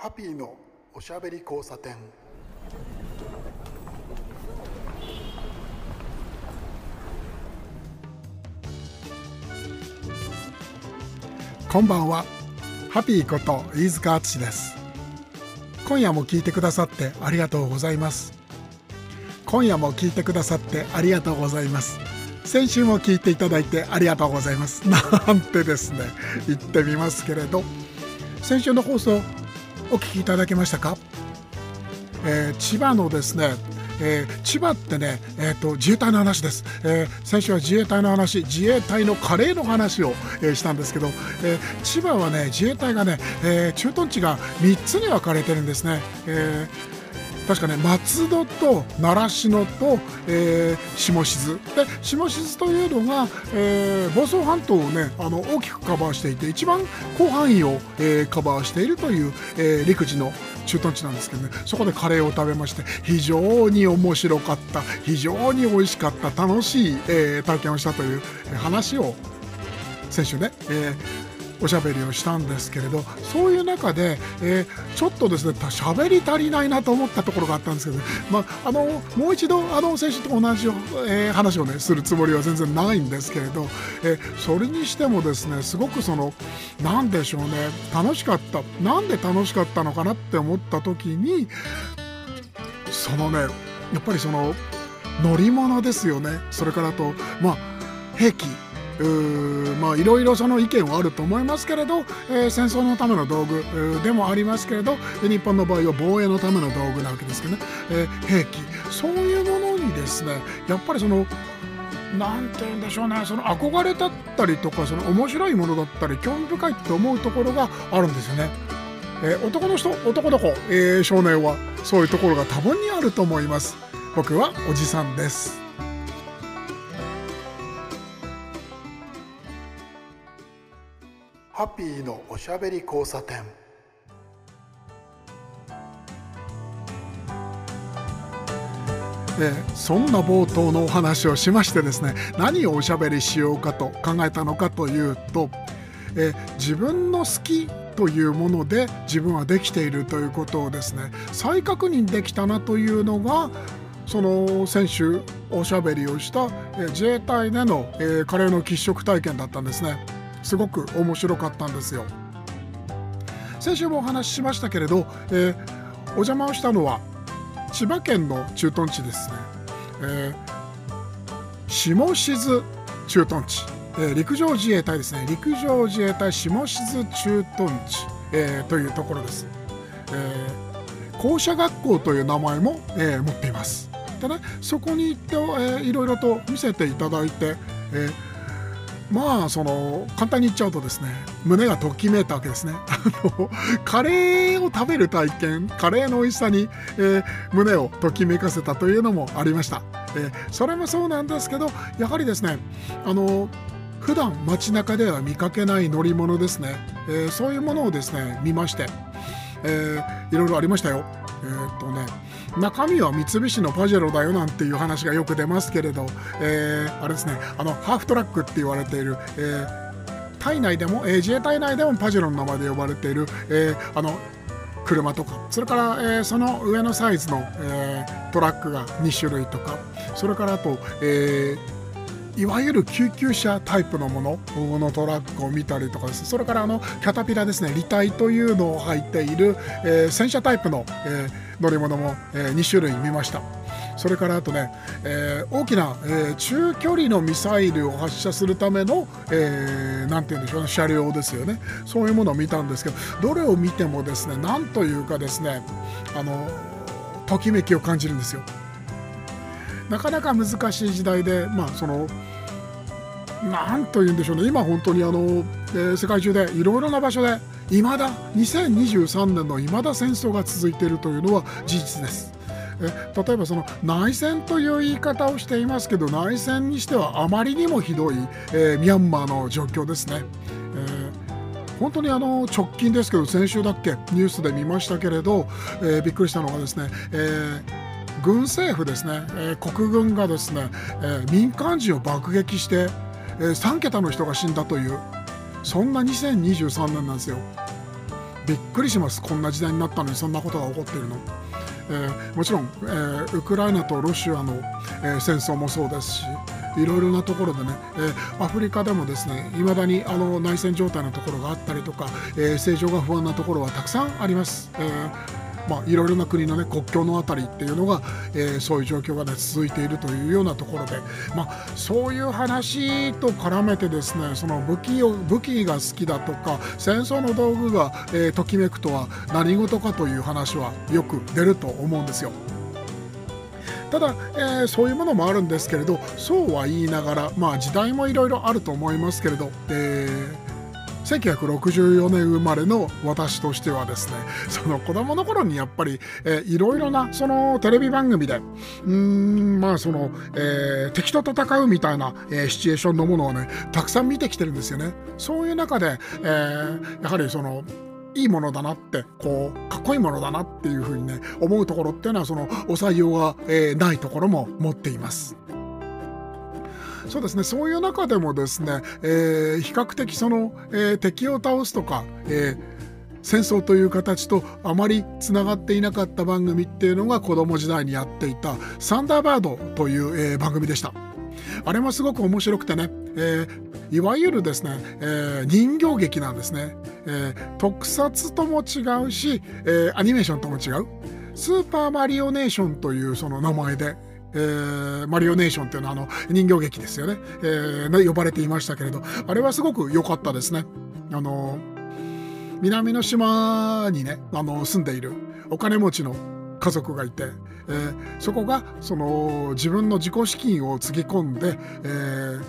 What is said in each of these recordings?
ハッピーのおしゃべり交差点。こんばんは。ハッピーこと飯塚敦です。今夜も聞いてくださってありがとうございます。今夜も聞いてくださってありがとうございます。先週も聞いていただいてありがとうございます。なんてですね言ってみますけれど。先週の放送お聞きいただけましたか、えー、千葉のですねえー、千葉ってね、えーと、自衛隊の話です、えー、先週は自衛隊の話自衛隊のカレーの話を、えー、したんですけど、えー、千葉はね自衛隊がね、えー、駐屯地が3つに分かれてるんですね、えー確かね松戸と習志野と、えー、下志津。で下志津というのが、えー、房総半島をねあの大きくカバーしていて一番広範囲を、えー、カバーしているという、えー、陸自の駐屯地なんですけどね。そこでカレーを食べまして非常に面白かった非常に美味しかった楽しい、えー、体験をしたという話を先週ね、えーおしゃべりをしたんですけれどそういう中で、えー、ちょっとですね喋り足りないなと思ったところがあったんですけど、まあ、あのもう一度あの選手と同じ、えー、話をねするつもりは全然ないんですけれど、えー、それにしてもですねすごくその何でしょうね楽しかったなんで楽しかったのかなって思った時にそのねやっぱりその乗り物ですよね。それからとまあ兵器。まあいろいろその意見はあると思いますけれど、えー、戦争のための道具でもありますけれど日本の場合は防衛のための道具なわけですけどね、えー、兵器そういうものにですねやっぱりそのなんて言うんでしょうねその憧れだったりとかその面白いものだったり興味深いって思うところがあるんですよね。えー、男の人男の子、えー、少年はそういうところが多分にあると思います。僕はおじさんです。ハッピーのおしゃべり交差点えそんな冒頭のお話をしましてですね何をおしゃべりしようかと考えたのかというと、え自分の好きというもので自分はできているということをですね再確認できたなというのがその先週おしゃべりをした、え自衛隊での、えカレーの喫食体験だったんですね。すごく面白かったんですよ。先週もお話ししましたけれど、えー、お邪魔をしたのは千葉県の駐屯地ですね、えー、下志津駐屯地、えー、陸上自衛隊ですね。陸上自衛隊下志津駐屯地、えー、というところです、えー、校舎学校という名前も、えー、持っています。でねそこに行って、えー、いろいろと見せていただいて、えーまあその簡単に言っちゃうとですね胸がときめいたわけですね。カレーを食べる体験カレーの美味しさに、えー、胸をときめかせたというのもありました、えー、それもそうなんですけどやはりですねあの普段街中では見かけない乗り物ですね、えー、そういうものをですね見まして、えー、いろいろありましたよ。え、っとね中身は三菱のパジェロだよなんていう話がよく出ますけれど、えー、あれですねあのハーフトラックって言われている、えー、体内でも、えー、自衛隊内でもパジェロの名前で呼ばれている、えー、あの車とかそれから、えー、その上のサイズの、え、トラックが2種類とかそれからあと、えーいわゆる救急車タイプのもののトラックを見たりとかです。それからあのキャタピラですね履帯というのを入っている、えー、戦車タイプの、えー、乗り物も、え、2種類見ました。それからあとね、えー、大きな、えー、中距離のミサイルを発射するための、えー、て言うんでしょうね車両ですよねそういうものを見たんですけどどれを見てもですねなんというかですねあのときめきを感じるんですよ。なかなか難しい時代で、まあ、そのなんというんでしょうね今本当にあの、えー、世界中でいろいろな場所でいまだ2023年のいまだ戦争が続いているというのは事実です。え例えばその内戦という言い方をしていますけど内戦にしてはあまりにもひどい、えー、ミャンマーの状況ですね。えー、本当にあの直近ですけど先週だっけニュースで見ましたけれど、えー、びっくりしたのがですね、え軍政府ですね、えー、国軍がですね、えー、民間人を爆撃して、えー、3桁の人が死んだというそんな2023年なんですよ。びっくりしますこんな時代になったのにそんなことが起こっているの。えー、もちろん、えー、ウクライナとロシアの、え、戦争もそうですしいろいろなところでね、え、アフリカでもですねいまだにあの内戦状態のところがあったりとか、えー、政情が不安なところはたくさんあります。えーまあ、いろいろな国の、ね、国境の辺りっていうのが、えー、そういう状況が、ね、続いているというようなところで、まあ、そういう話と絡めてですねその武器を武器が好きだとか戦争の道具が、えー、ときめくとは何事かという話はよく出ると思うんですよ。ただ、えー、そういうものもあるんですけれどそうは言いながら、まあ、時代もいろいろあると思いますけれど、えー1964年生まれの私としてはですねその子供の頃にやっぱり、えー、いろいろなそのテレビ番組でうんまあその、えー、敵と戦うみたいな、えー、シチュエーションのものをねたくさん見てきてるんですよね。そういう中で、えー、やはりそのいいものだなってこうかっこいいものだなっていうふうにね思うところっていうのはそのお採用が、え、ないところも持っています。そうですね。そういう中でもですね、えー、比較的その、えー、敵を倒すとか、えー、戦争という形とあまりつながっていなかった番組っていうのが子供時代にやっていた「サンダーバード」という、えー、番組でした。あれもすごく面白くてね、えー、いわゆるですね、えー、人形劇なんですね、えー、特撮とも違うし、えアニメーションとも違う。スーパーマリオネーションというその名前でえー、マリオネーションっていうのはあの人形劇ですよね、えー、呼ばれていましたけれどあれはすごく良かったですね。あの南の島にねあの住んでいるお金持ちの家族がいて、えー、そこがその自分の自己資金をつぎ込んで、えー、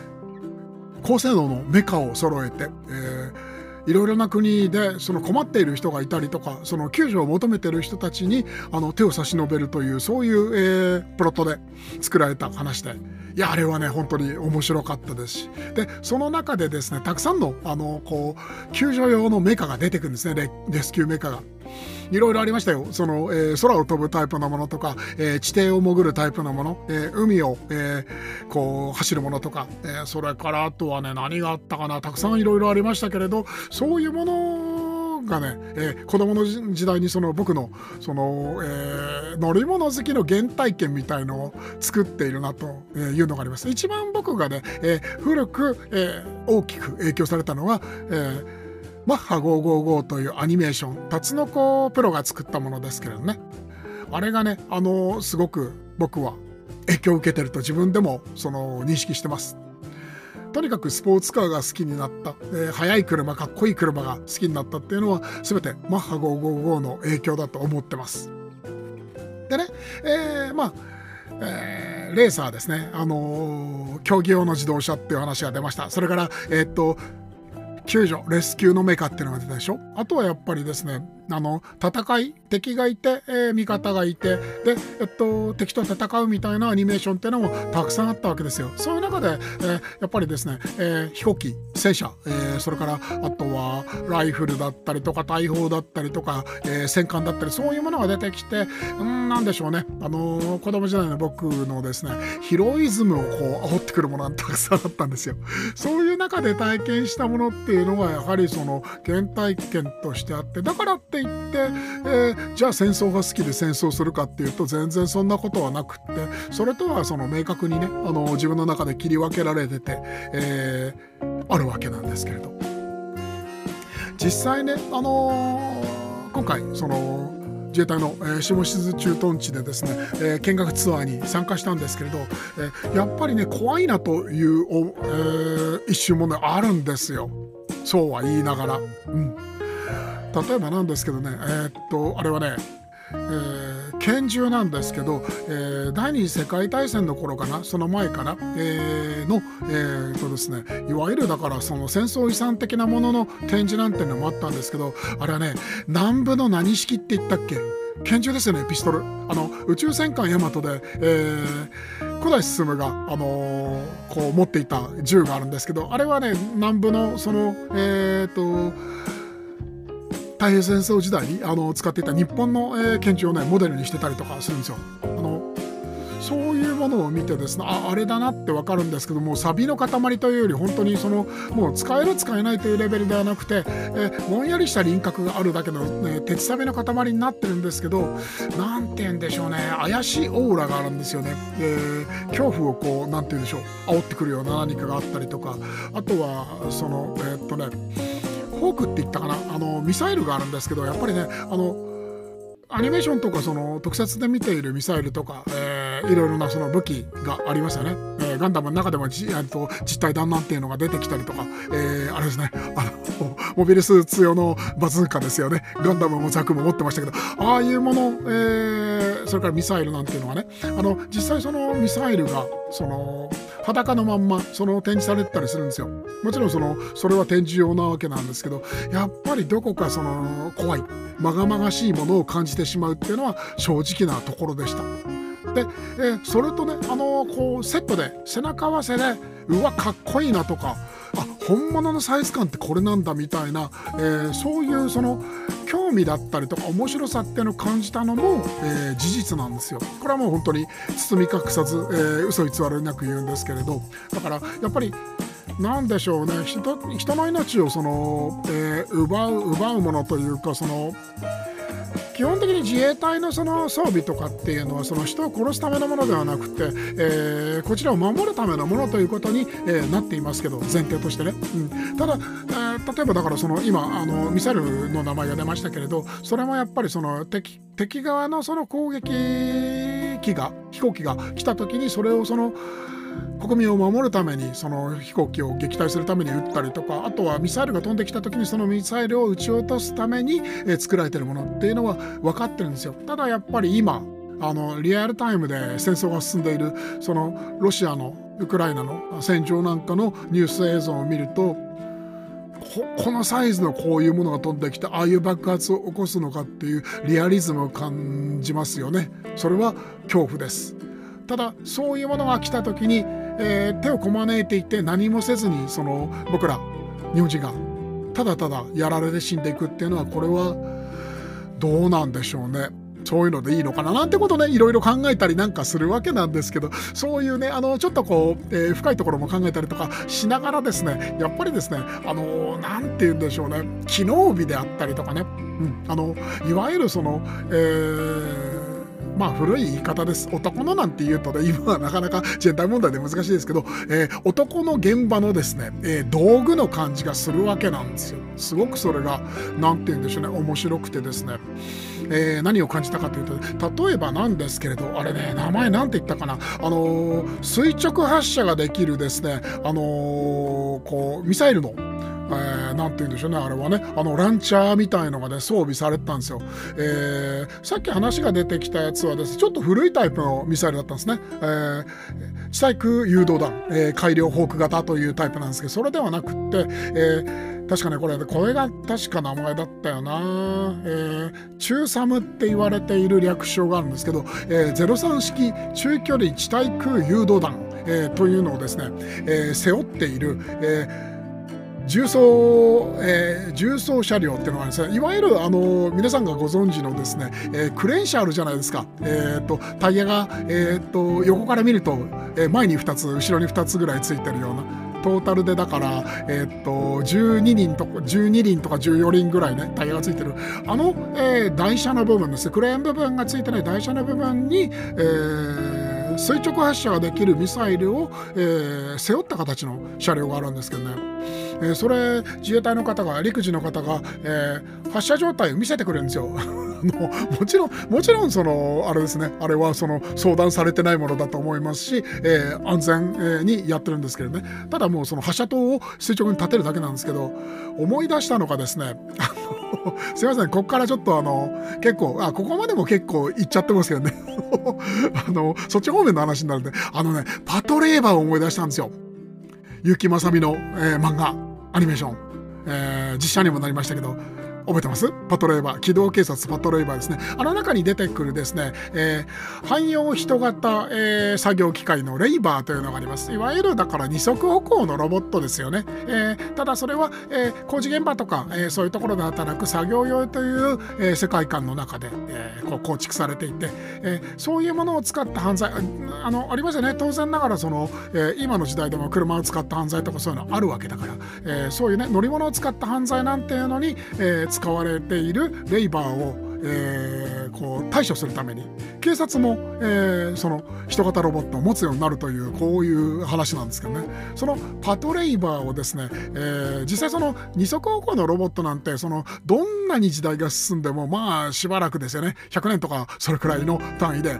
高性能のメカを揃えて、えーいろいろな国でその困っている人がいたりとかその救助を求めてる人たちにあの手を差し伸べるというそういう、えー、プロットで作られた話で。いやあれはね本当に面白かったですし。でその中でですねたくさんのあのこう救助用のメカが出てくるんですね。レスキューメカが。いろいろありましたよ。その、えー、空を飛ぶタイプのものとか、えー、地底を潜るタイプのもの、えー、海を、えこう走るものとか、えそれからあとはね、何があったかな、たくさんいろいろありましたけれど、そういうものがね、えー、子供の時代にその僕のその、えー、乗り物好きの原体験みたいのを作っているなというのがあります。一番僕がね、えー、古く、えー、大きく影響されたのは、えーマッハ555というアニメーション、タツノコプロが作ったものですけれどね。あれがね、あのすごく僕は影響を受けてると自分でもその認識してます。とにかくスポーツカーが好きになった、えー、速い車、かっこいい車が好きになったっていうのは全てマッハ555の影響だと思ってます。でね、えー、まあ、えー、レーサーですね、あのー、競技用の自動車っていう話が出ました。それから、えー、っと、救助、レスキューのメカっていうのが出たでしょ？あとはやっぱりですね、あの、戦い、敵がいて、えー、味方がいて、で、えっと、敵と戦うみたいなアニメーションっていうのもたくさんあったわけですよ。そういう中で、えー、やっぱりですね、えー、飛行機、戦車、えー、それから、あとは、ライフルだったりとか、大砲だったりとか、えー、戦艦だったり、そういうものが出てきて、うん、なんでしょうね、あのー、子供時代の僕のですね、ヒロイズムをこう、煽ってくるものがたくさんあったんですよ。そういう中で体験したものっていうのが、やはりその、原体験としてあって、だからって言って、えー、じゃあ戦争が好きで戦争するかっていうと全然そんなことはなくってそれとはその明確にねあの自分の中で切り分けられてて、えー、あるわけなんですけれど。実際ね、あのー、今回その自衛隊の、えー、下志津駐屯地でですね、えー、見学ツアーに参加したんですけれど、えー、やっぱりね怖いなというお、えー、一瞬もねあるんですよ。そうは言いながら。うん。例えばなんですけどねえー、っとあれはねえー、拳銃なんですけど、えー、第二次世界大戦の頃かなその前かな、えー、の、えーとですね、いわゆるだからその戦争遺産的なものの展示なんていうのもあったんですけどあれはね南部の何式って言ったっけ？拳銃ですよねピストル。あの宇宙戦艦ヤマトで、えー、古代進が、あのー、こう持っていた銃があるんですけどあれはね南部のそのえっ、ー、と太平戦争時代にあの使っていた日本の、えー、拳銃をねモデルにしてたりとかするんですよ。あのそういうものを見てですねああれだなって分かるんですけどもサビの塊というより本当にそのもう使える使えないというレベルではなくて、えぼんやりした輪郭があるだけの、ね、鉄サビの塊になってるんですけど何て言うんでしょうね怪しいオーラがあるんですよね。えー、恐怖をこう何て言うんでしょう煽ってくるような何かがあったりとかあとはそのえー、っとねォークって言ったかな？あのミサイルがあるんですけどやっぱりねあのアニメーションとかその特撮で見ているミサイルとか、えー、いろいろなその武器がありますよね。えー、ガンダムの中でもじと実体弾丸っていうのが出てきたりとか、えー、あれですね。あのモビルスーツ用のバズーカですよね。ガンダムもザクも持ってましたけどああいうもの、えー、それからミサイルなんていうのはねあの実際そのミサイルがその裸のまんまその展示されてたりするんですよもちろんそのそれは展示用なわけなんですけどやっぱりどこかその怖いまがまがしいものを感じてしまうっていうのは正直なところでした。で、え、それとねあの、こうセットで背中合わせでうわかっこいいなとかあ本物のサイズ感ってこれなんだみたいな、えー、そういうその興味だったりとか面白さっていうのを感じたのも、えー、事実なんですよ。これはもう本当に包み隠さず、えー、嘘偽りなく言うんですけれどだからやっぱり何でしょうね人の命をその、えー、奪う奪うものというかその基本的に自衛隊のその装備とかっていうのはその人を殺すためのものではなくて、えー、こちらを守るためのものということに、えー、なっていますけど前提としてね、うん、ただ、えー、例えばだからその今あのミサイルの名前が出ましたけれどそれもやっぱりその敵敵側のその攻撃機が飛行機が来た時にそれをその国民を守るためにその飛行機を撃退するために撃ったりとかあとはミサイルが飛んできた時にそのミサイルを撃ち落とすために、作られてるものっていうのは分かってるんですよ。ただやっぱり今あのリアルタイムで戦争が進んでいるそのロシアのウクライナの戦場なんかのニュース映像を見るとこのサイズのこういうものが飛んできてああいう爆発を起こすのかっていうリアリズムを感じますよね。それは恐怖です。ただそういうものが来た時にえー、手をこまねいていて何もせずにその僕ら日本人がただただやられて死んでいくっていうのはこれはどうなんでしょうね。そういうのでいいのかななんてことねいろいろ考えたりなんかするわけなんですけどそういうねあのちょっとこう、えー、深いところも考えたりとかしながらですねやっぱりですねあの何て言うんでしょうね機能美であったりとかね、うん、あのいわゆるその、えーまあ古い言い方です。男のなんて言うとね、今はなかなかジェンダー問題で難しいですけど、えー、男の現場のですね、えー、道具の感じがするわけなんですよ。すごくそれが、なんて言うんでしょうね、面白くてですね。えー、何を感じたかというと例えばなんですけれどあれね名前なんて言ったかなあの、垂直発射ができるですねあの、こうミサイルのえー、て言うんでしょうね、あれはね、あの、ランチャーみたいのがね、装備されてたんですよ。えー、さっき話が出てきたやつはですね、ちょっと古いタイプのミサイルだったんですね。えー、地対空誘導弾、えー、改良ホーク型というタイプなんですけど、それではなくって、え、確かね、これ、これが確か名前だったよな。えー、中サムって言われている略称があるんですけど、えー、03式中距離地対空誘導弾、えー、というのをですね、えー、背負っている、えー重装、えー、重装車両っていうのがですね。いわゆるあの皆さんがご存知のですね、えー、クレーン車あるじゃないですか、えーと、タイヤが、えーと、横から見ると、えー、前に2つ後ろに2つぐらいついてるような。トータルでだから、えー、っと12人とか12輪とか14輪ぐらいねタイヤがついてる。あの、えー、台車の部分ですクレーン部分がついてない台車の部分に、えー、垂直発射ができるミサイルを、えー、背負った形の車両があるんですけどね。えー、それ自衛隊の方が陸自の方が、えー、発射状態を見せてくれるんですよ。ももちろんもちろんそのあれですね。あれはその相談されてないものだと思いますし、えー、安全にやってるんですけどね。ただもうその発射塔を垂直に立てるだけなんですけど思い出したのがですね すいませんここからちょっとあの結構あここまでも結構いっちゃってますけどね。あのそっち方面の話になるんであのねパトレーバーを思い出したんですよ。結城正美の、えー、漫画アニメーション、えー、実写にもなりましたけど。覚えてます？パトレーバー。機動警察パトレーバーですね。あの中に出てくるですね、えー、汎用人型、えー、作業機械のレイバーというのがあります。いわゆるだから二足歩行のロボットですよね、えー、ただそれは、えー、工事現場とか、えー、そういうところで働く作業用という、えー、世界観の中で、えー、こう構築されていて、えー、そういうものを使った犯罪あのありますよね。当然ながらその、えー、今の時代でも車を使った犯罪とかそういうのあるわけだから、えー、そういうね乗り物を使った犯罪なんていうのに、えー、使われているレイバーをえー、こう対処するために。警察も、えー、その人型ロボットを持つようになるというこういう話なんですけどね。そのパトレイバーをですね、えー、実際その二足歩行のロボットなんてそのどんなに時代が進んでもまあしばらくですよね。100年とかそれくらいの単位で。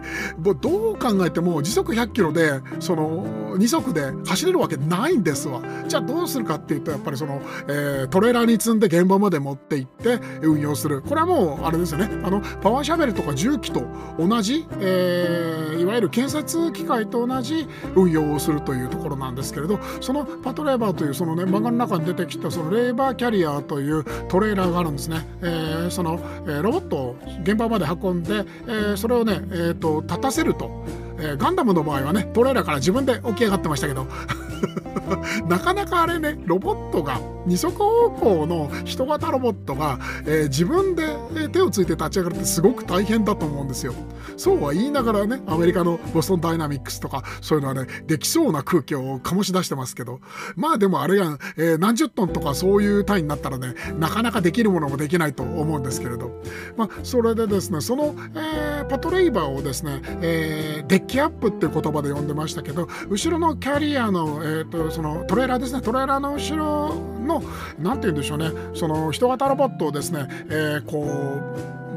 どう考えても時速100キロでその2足で走れるわけないんですわ。じゃあどうするかっていうとやっぱりその、えー、トレーラーに積んで現場まで持って行って運用する。これはもうあれですよね。あのパワーシャベルとか重機と同じ、えー、いわゆる建設機械と同じ運用をするというところなんですけれどそのパトレーバーというその、ね、漫画の中に出てきたそのレーバーキャリアというトレーラーがあるんですね、えー、その、えー、ロボットを現場まで運んで、えー、それをね、えーと、立たせると、えー、ガンダムの場合はねトレーラーから自分で起き上がってましたけど なかなかあれねロボットが二足歩行の人型ロボットが、えー、自分で手をついて立ち上がるってすごく大変だと思うんですよ。そうは言いながらねアメリカのボストンダイナミックスとかそういうのはねできそうな空気を醸し出してますけどまあでもあれが、えー、何十トンとかそういう単位になったらねなかなかできるものもできないと思うんですけれどまあそれでですねその、えー、パトレイバーをですね、えー、デッキアップって言葉で呼んでましたけど後ろのキャリアの、えーと、そのトレーラーですねトレーラーの後ろの何て言うんでしょうねその人型ロボットをですね、えー、こ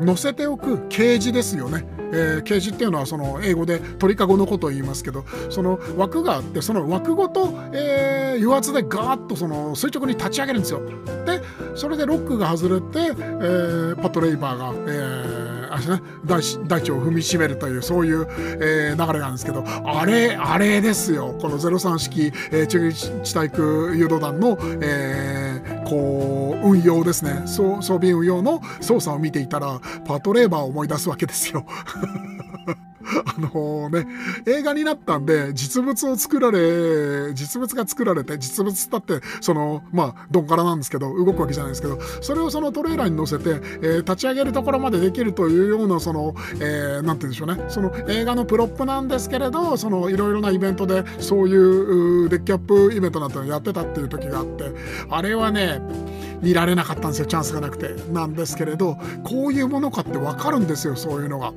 う乗せておくケージですよね。えー、ケージっていうのはその英語で鳥かごのことを言いますけどその枠があってその枠ごと、えー、油圧でガーッとその垂直に立ち上げるんですよ。でそれでロックが外れて、えー、パトレイバーが、えー 大地を踏みしめるというそういう、えー、流れなんですけどあれあれですよこの03式、えー、中日対空誘導弾の、えー、こう運用ですね装備運用の操作を見ていたらパトレーバーを思い出すわけですよ。あのね、映画になったんで、実物を作られ、実物が作られて、実物だって、その、まあ、どんからなんですけど、動くわけじゃないですけど、それをそのトレーラーに乗せて、えー、立ち上げるところまでできるというような、その、えー、なんて言うんでしょうね、その映画のプロップなんですけれど、その、いろいろなイベントで、そういうデッキアップイベントなんてやってたっていう時があって、あれはね、見られなかったんですよ、チャンスがなくて。なんですけれど、こういうものかってわかるんですよ、そういうのが。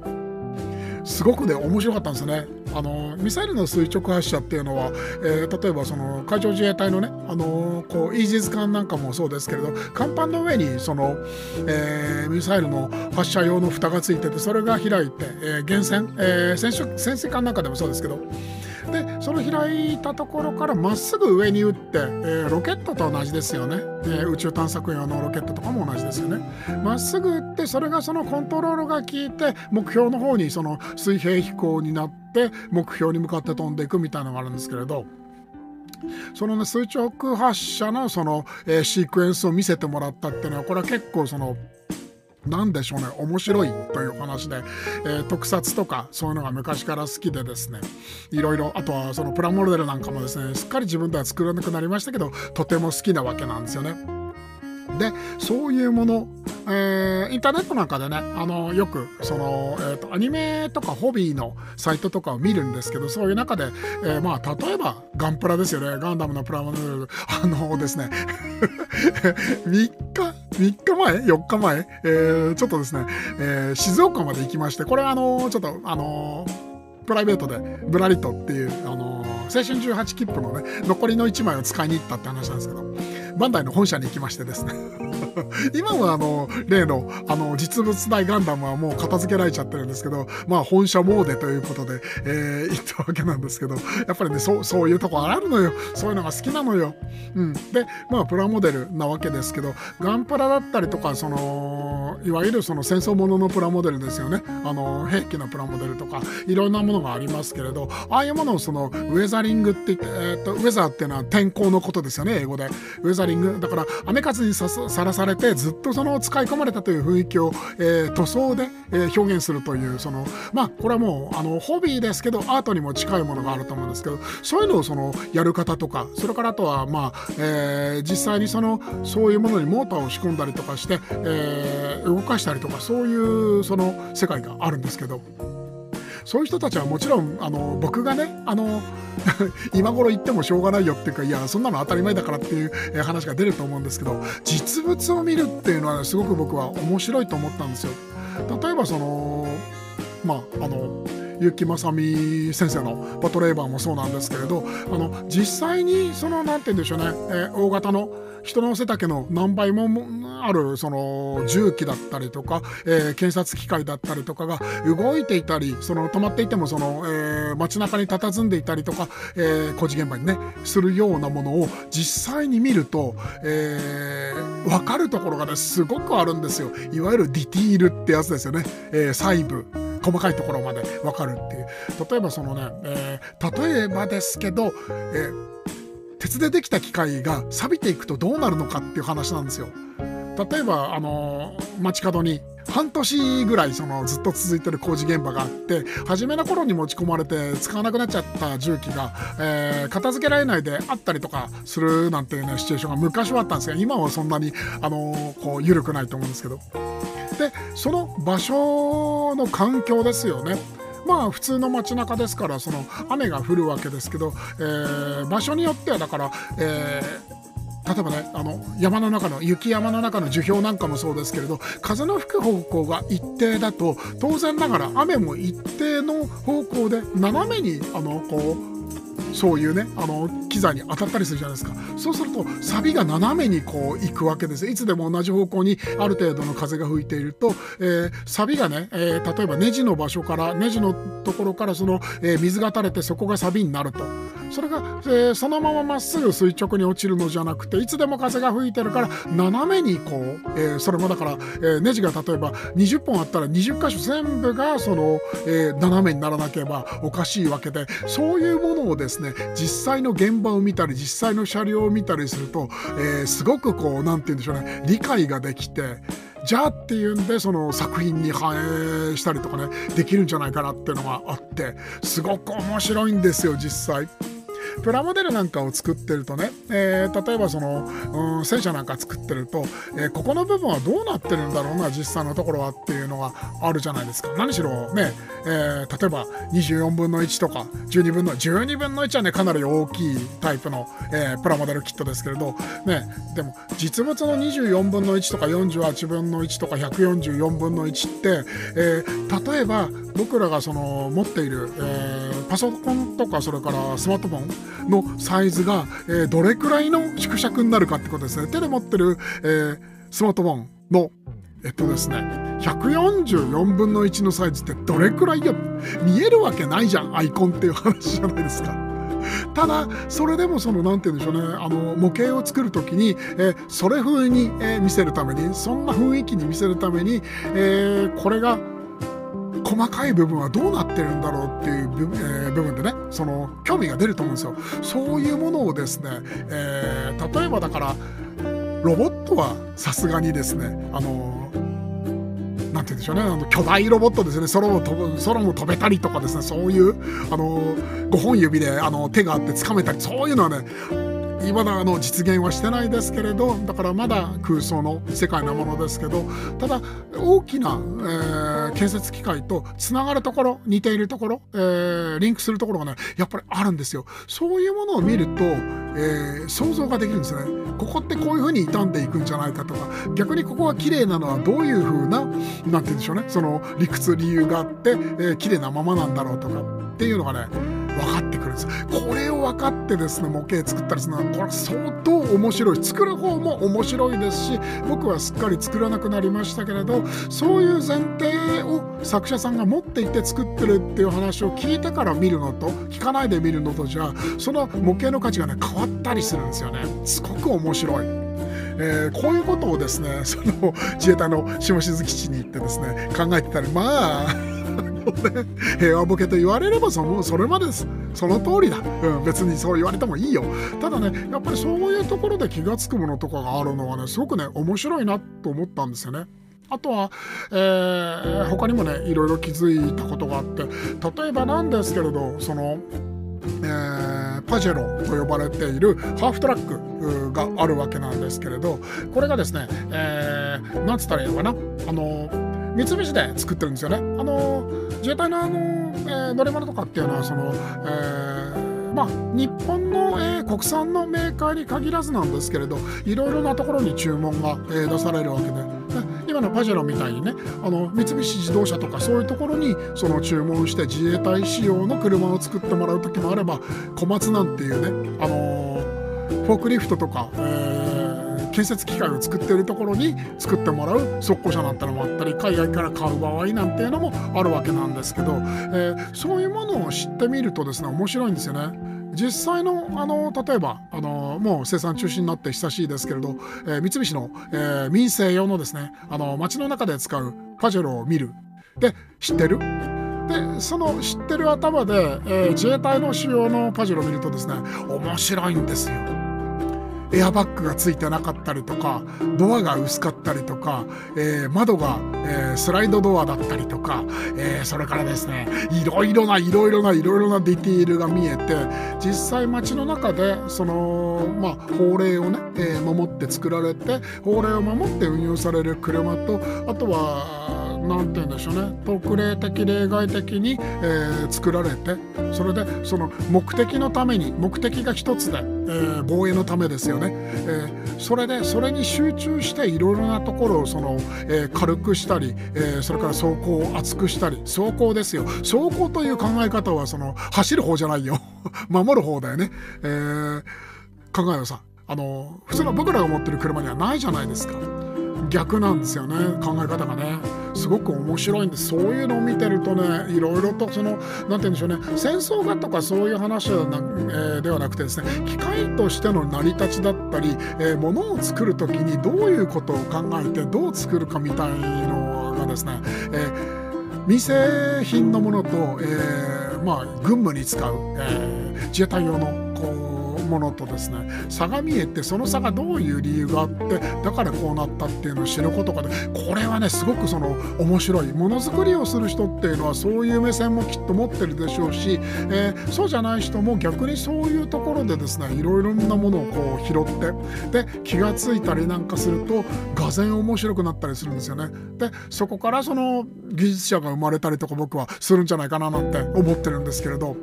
すごくね面白かったんですね。あのミサイルの垂直発射っていうのは、えー、例えばその海上自衛隊のね、あのこうイージス艦なんかもそうですけれど甲板の上にその、えー、ミサイルの発射用の蓋がついててそれが開いて、えー、源泉、えー、潜水艦なんかでもそうですけどでその開いたところからまっすぐ上に打って、えー、ロケットと同じですよね、えー、宇宙探索用のロケットとかも同じですよね。まっすぐ打ってそれがそのコントロールが効いて目標の方にその水平飛行になって目標に向かって飛んでいくみたいなのがあるんですけれどそのね垂直発射のその、えー、シークエンスを見せてもらったっていうのはこれは結構その何でしょうね面白いという話で、えー、特撮とかそういうのが昔から好きでですねいろいろあとはそのプラモデルなんかもですねすっかり自分では作らなくなりましたけどとても好きなわけなんですよね。でそういうもの、えー、インターネットなんかでねあのよくその、えーと、アニメとかホビーのサイトとかを見るんですけどそういう中で、えー、まあ例えばガンプラですよね。ガンダムのプラモデル。あのですね。3日3日前？4日前、えー、ちょっとですね、えー、静岡まで行きましてこれあのちょっとあのプライベートでブラリットっていうあの青春18切符のね残りの1枚を使いに行ったって話なんですけどバンダイの本社に行きましてですね。今はあの例のあの実物大ガンダムはもう片付けられちゃってるんですけどまあ本社モーデということで、えー、行ったわけなんですけどやっぱりねそうそういうとこあるのよ。そういうのが好きなのよ。うん、でまあプラモデルなわけですけどガンプラだったりとかそのいわゆるその戦争もののプラモデルですよね。あの兵器のプラモデルとかいろんなものがありますけれどああいうものをそのウェザザリングって言って、えーと、ウェザーっていうのは天候のことですよね英語でウェザリングだから雨風にさらされてずっとその使い込まれたという雰囲気を、えー、塗装で、えー、表現するというそのまあこれはもうあのホビーですけどアートにも近いものがあると思うんですけどそういうのをそのやる方とかそれからあとはまあ、えー、実際にそのそういうものにモーターを仕込んだりとかして、えー、動かしたりとかそういうその世界があるんですけど。そういう人たちはもちろんあの僕がねあの 今頃言ってもしょうがないよっていうかいやそんなの当たり前だからっていう話が出ると思うんですけど実物を見るっていうのは、ね、すごく僕は面白いと思ったんですよ。例えばそのまああの結城正美先生のパトレーバーもそうなんですけれどあの実際にその何て言うんでしょうね、えー、大型の人の背丈の何倍もあるその重機だったりとか、えー、検察機械だったりとかが動いていたりその止まっていてもその、えー、街中に佇んでいたりとか、えー、工事現場にねするようなものを実際に見ると、えー、分かるところがねすごくあるんですよ。いわゆるディティールってやつですよね、えー、細部。細かいところまで分かるっていう例えばそのね、えー、例えばですけど、えー鉄でできた機械が錆びていくとどうなるのかっていう話なんですよ。例えばあの街角に半年ぐらいそのずっと続いてる工事現場があって初めの頃に持ち込まれて使わなくなっちゃった重機が、えー、片付けられないであったりとかするなんていうねシチュエーションが昔はあったんですが今はそんなにあのこう緩くないと思うんですけど。でその場所の環境ですよね。まあ普通の街中ですからその雨が降るわけですけど、えー、場所によってはだから、えー例えばねあの山の中の雪山の中の樹氷なんかもそうですけれど風の吹く方向が一定だと当然ながら雨も一定の方向で斜めにあのこうそういうねあの機材に当たったりするじゃないですか。そうするとサビが斜めにこう行くわけです。いつでも同じ方向にある程度の風が吹いていると、えー、サビがね、えー、例えばネジの場所からネジのところからその、えー、水が垂れてそこがサビになると。それが、えー、そのまままっすぐ垂直に落ちるのじゃなくていつでも風が吹いてるから斜めにこう、えー、それもだから、えー、ネジが例えば20本あったら20箇所全部がその、えー、斜めにならなければおかしいわけでそういうものをですね実際の現場を見たり実際の車両を見たりすると、えー、すごくこう何て言うんでしょうね理解ができてじゃあっていうんでその作品に反映したりとかねできるんじゃないかなっていうのがあってすごく面白いんですよ実際。プラモデルなんかを作ってるとね、えー、例えばその、うん、戦車なんか作ってると、えー、ここの部分はどうなってるんだろうな実際のところはっていうのがあるじゃないですか。何しろね、えー、例えば24分の1とか12分の12分の1はねかなり大きいタイプの、え、プラモデルキットですけれどねでも実物の24分の1とか48分の1とか144分の1って、え、例えば僕らがその持っている、えー、パソコンとかそれからスマートフォンのサイズが、えー、どれくらいの縮尺になるかってことですね手で持ってる、えー、スマートフォンのえっとですね144分の1のサイズってどれくらいよ？見えるわけないじゃんアイコンっていう話じゃないですか。ただそれでもその何て言うんでしょうねあの模型を作る時に、え、それ風に、見せるためにそんな雰囲気に見せるために、えー、これが細かい部分はどうなってるんだろうっていう部,、えー、部分でねその興味が出ると思うんですよ。そういうものをですね、えー、例えばだからロボットはさすがにですねあのなんて言うんでしょうねあの巨大ロボットですね空も飛ぶ空も飛べたりとかですねそういうあの5本指であの手があって掴めたりそういうのはねまだあの実現はしてないですけれどだからまだ空想の世界なものですけどただ大きな、えー、建設機械とつながるところ似ているところ、えー、リンクするところがねやっぱりあるんですよ。そういうものを見ると、えー、想像ができるんですね。ここってこういうふうに傷んでいくんじゃないかとか逆にここが綺麗なのはどういうふうな何て言うんでしょうねその理屈理由があって、えー、綺麗なままなんだろうとかっていうのがね分かってくるんです。これを分かってですね模型作ったりするのはこれ相当面白い。作る方も面白いですし僕はすっかり作らなくなりましたけれどそういう前提を作者さんが持っていて作ってるっていう話を聞いてから見るのと聞かないで見るのとじゃその模型の価値がね変わったりするんですよね。すごく面白い。えー、こういうことをですねその自衛隊の下静基地に行ってですね考えてたり。まあね、平和ボケと言われればそそれまでですその通りだ、うん、別にそう言われてもいいよ。ただねやっぱりそういうところで気が付くものとかがあるのはねすごくね面白いなと思ったんですよね。あとは、えー、他にもねいろいろ気づいたことがあって例えばなんですけれどその、えー、パジェロと呼ばれているハーフトラックがあるわけなんですけれどこれがですね、えー、なんつったらいいのかな？あの三菱で作ってるんですよね。あの自衛隊のあの、えー、乗り物とかっていうのはその、えーまあ、日本の、えー、国産のメーカーに限らずなんですけれどいろいろなところに注文が、えー、出されるわけで今のパジェロみたいにねあの三菱自動車とかそういうところにその注文して自衛隊仕様の車を作ってもらう時もあれば小松なんていうね、あのー、フォークリフトとか、えー、建設機械を作ってるところに作ってもらう速攻車なんてのもあったり海外から買う場合なんていうのもあるわけなんですけど、えー、そういうものを知ってみるとですね面白いんですよね。実際のあの例えばあのもう生産中止になって久しいですけれど、えー、三菱の、えー、民生用のですねあの街の中で使うパジェロを見るで知ってる？でその知ってる頭で、えー、自衛隊の仕様のパジェロを見るとですね面白いんですよ。エアバッグがついてなかったりとかドアが薄かったりとか、えー、窓が、えー、スライドドアだったりとか、えー、それからですねいろいろないろいろないろいろなディティールが見えて実際街の中でその、まあ、法令をね、え守って作られて法令を守って運用される車とあとは何て言うんでしょうね。特例的例外的に、えー、作られてそれでその目的のために目的が一つで、えー、防衛のためですよね、えー、それでそれに集中していろいろなところをその、え軽くしたり、えそれから走行を厚くしたり走行ですよ。走行という考え方はその走る方じゃないよ。守る方だよね、え考えをさあの普通の僕らが持ってる車にはないじゃないですか。逆なんですよね考え方がね。すごく面白いんです。そういうのを見てるとねいろいろとその何て言うんでしょうね戦争がとかそういう話はな、えー、ではなくてですね機械としての成り立ちだったり、えー、物を作る時にどういうことを考えてどう作るかみたいのがですね、えー、民生品のものと、えー、まあ軍務に使う、えー、自衛隊用のものとですね差が見えてその差がどういう理由があってだからこうなったっていうのを知ることがでこれはねすごくその面白いものづくりをする人っていうのはそういう目線もきっと持ってるでしょうし、えー、そうじゃない人も逆にそういうところでですねいろいろなものをこう拾ってで気が付いたりなんかするとがぜ面白くなったりするんですよね。でそこからその技術者が生まれたりとか僕はするんじゃないかななんて思ってるんですけれど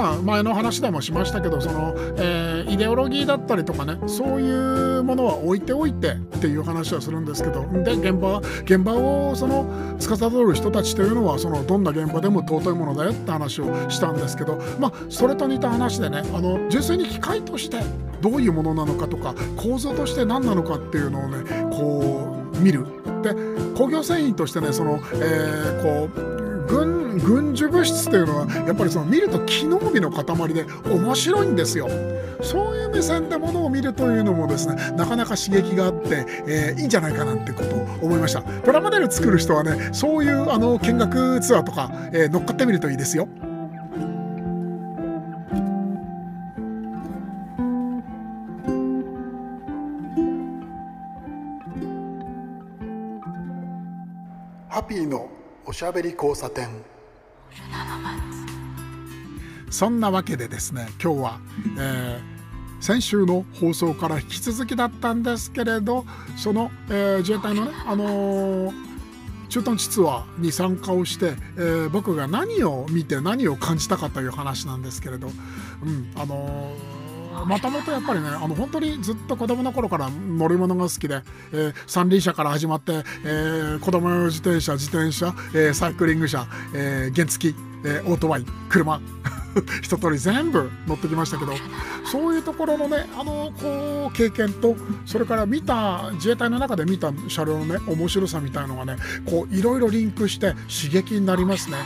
まあ、前の話でもしましたけどその、えー、イデオロギーだったりとかねそういうものは置いておいてっていう話はするんですけどで現場現場をその司る人たちというのはそのどんな現場でも尊いものだよって話をしたんですけど、まあ、それと似た話でねあの純粋に機械としてどういうものなのかとか構造として何なのかっていうのをねこう見る。で工業繊維としてねその、えー、こう軍軍需物質というのはやっぱりその見ると機能美の塊で面白いんですよ。そういう目線でものを見るというのもですねなかなか刺激があって、えー、いいんじゃないかなってことを思いましたプラモデル作る人はねそういうあの見学ツアーとか、えー、乗っかってみるといいですよ。ハッピーのおしゃべり交差点。そんなわけでですね今日は、えー、先週の放送から引き続きだったんですけれどその、えー、自衛隊のね、あのー、駐屯地ツアーに参加をして、えー、僕が何を見て何を感じたかという話なんですけれど、うんあのーもともとやっぱりねあの本当にずっと子供の頃から乗り物が好きで、えー、三輪車から始まって、えー、子供用自転車自転車、えー、サイクリング車、えー、原付えー、オートバイ車 一通り全部乗ってきましたけどそういうところのねあのこう経験とそれから見た自衛隊の中で見た車両のね面白さみたいのがねこういろいろリンクして刺激になりますね。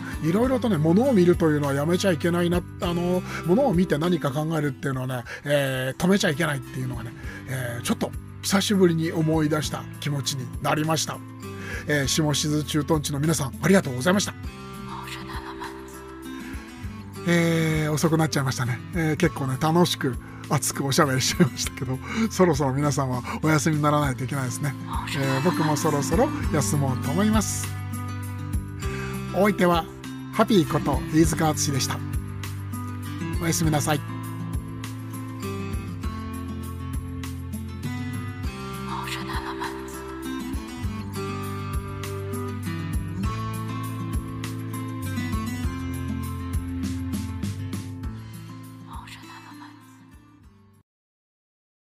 うんいろいろとね物を見るというのはやめちゃいけないなあの物を見て何か考えるっていうのはね、えー、止めちゃいけないっていうのがね、えー、ちょっと久しぶりに思い出した気持ちになりました。えー、下静駐屯地の皆さんありがとうございました。えー、遅くなっちゃいましたね、えー、結構ね楽しく熱くおしゃべりしちゃいましたけどそろそろ皆さんはお休みにならないといけないですね、えー、僕もそろそろ休もうと思いますお相手はハピーこと飯塚敦でした。おやすみなさい。